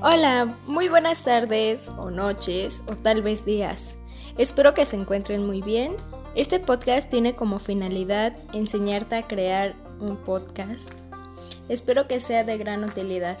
Hola, muy buenas tardes o noches o tal vez días. Espero que se encuentren muy bien. Este podcast tiene como finalidad enseñarte a crear un podcast. Espero que sea de gran utilidad.